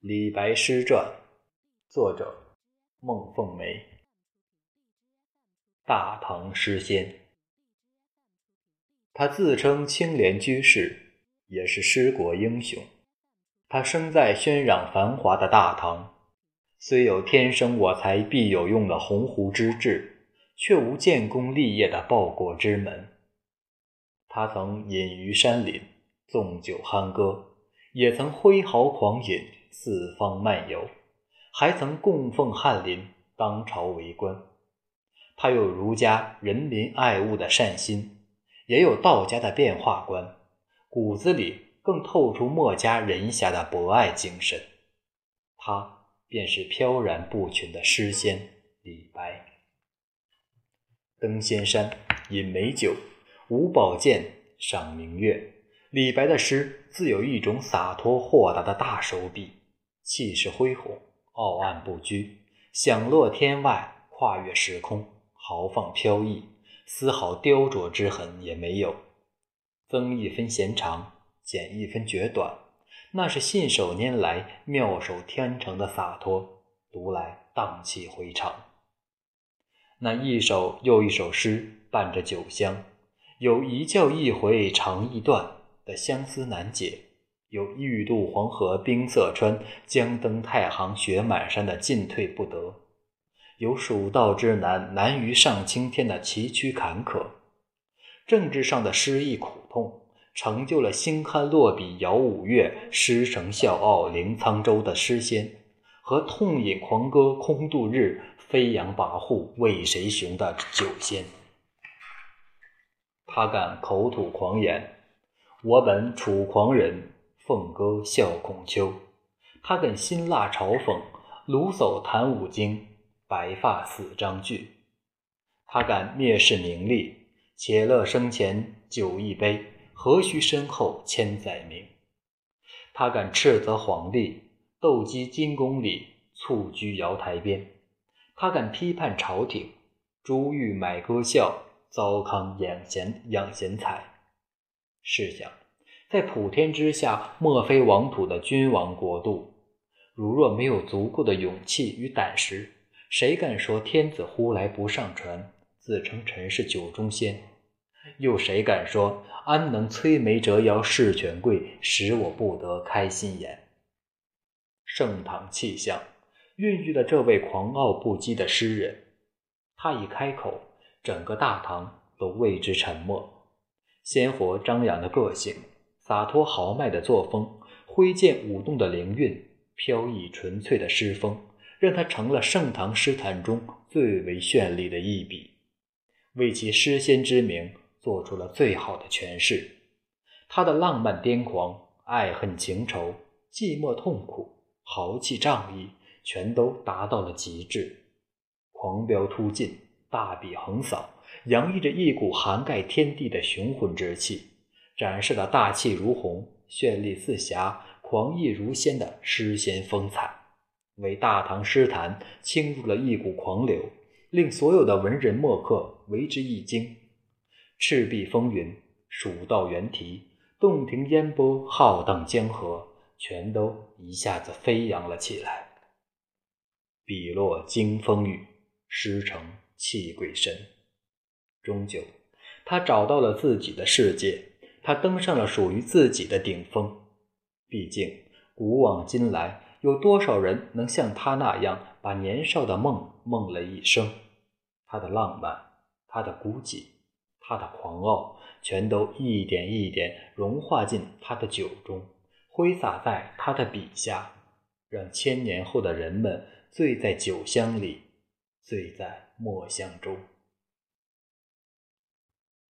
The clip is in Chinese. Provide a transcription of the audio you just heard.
李白诗传，作者孟凤梅。大唐诗仙，他自称青莲居士，也是诗国英雄。他生在喧嚷繁华的大唐，虽有“天生我材必有用”的鸿鹄之志，却无建功立业的报国之门。他曾隐于山林，纵酒酣歌，也曾挥毫狂饮。四方漫游，还曾供奉翰林，当朝为官。他有儒家仁民爱物的善心，也有道家的变化观，骨子里更透出墨家人侠的博爱精神。他便是飘然不群的诗仙李白。登仙山，饮美酒，舞宝剑，赏明月。李白的诗自有一种洒脱豁达的大手笔。气势恢宏，傲岸不拘，响落天外，跨越时空，豪放飘逸，丝毫雕琢之痕也没有。增一分弦长，减一分绝短，那是信手拈来、妙手天成的洒脱，读来荡气回肠。那一首又一首诗，伴着酒香，有一叫一回肠易断的相思难解。有欲渡黄河冰塞川，将登太行雪满山的进退不得；有蜀道之难，难于上青天的崎岖坎坷。政治上的失意苦痛，成就了星酣落笔摇五岳、诗成笑傲临沧州的诗仙，和痛饮狂歌空度日、飞扬跋扈为谁雄的酒仙。他敢口吐狂言：“我本楚狂人。”凤歌笑孔丘，他敢辛辣嘲讽；鲁叟谈五经，白发死章句。他敢蔑视名利，且乐生前酒一杯，何须身后千载名？他敢斥责皇帝，斗鸡金宫里，蹴鞠瑶台边。他敢批判朝廷，珠玉买歌笑，糟糠养贤养贤才。试想。在普天之下，莫非王土的君王国度，如若没有足够的勇气与胆识，谁敢说天子呼来不上船，自称臣是酒中仙？又谁敢说安能摧眉折腰事权贵，使我不得开心颜？盛唐气象孕育了这位狂傲不羁的诗人，他一开口，整个大唐都为之沉默。鲜活张扬的个性。洒脱豪迈的作风，挥剑舞动的灵韵，飘逸纯粹的诗风，让他成了盛唐诗坛中最为绚丽的一笔，为其诗仙之名做出了最好的诠释。他的浪漫癫狂、爱恨情仇、寂寞痛苦、豪气仗义，全都达到了极致。狂飙突进，大笔横扫，洋溢着一股涵盖天地的雄浑之气。展示了大气如虹、绚丽似霞、狂逸如仙的诗仙风采，为大唐诗坛倾注了一股狂流，令所有的文人墨客为之一惊。赤壁风云、蜀道猿啼、洞庭烟波、浩荡江河，全都一下子飞扬了起来。笔落惊风雨，诗成泣鬼神。终究，他找到了自己的世界。他登上了属于自己的顶峰。毕竟，古往今来，有多少人能像他那样把年少的梦梦了一生？他的浪漫，他的孤寂，他的狂傲，全都一点一点融化进他的酒中，挥洒在他的笔下，让千年后的人们醉在酒香里，醉在墨香中。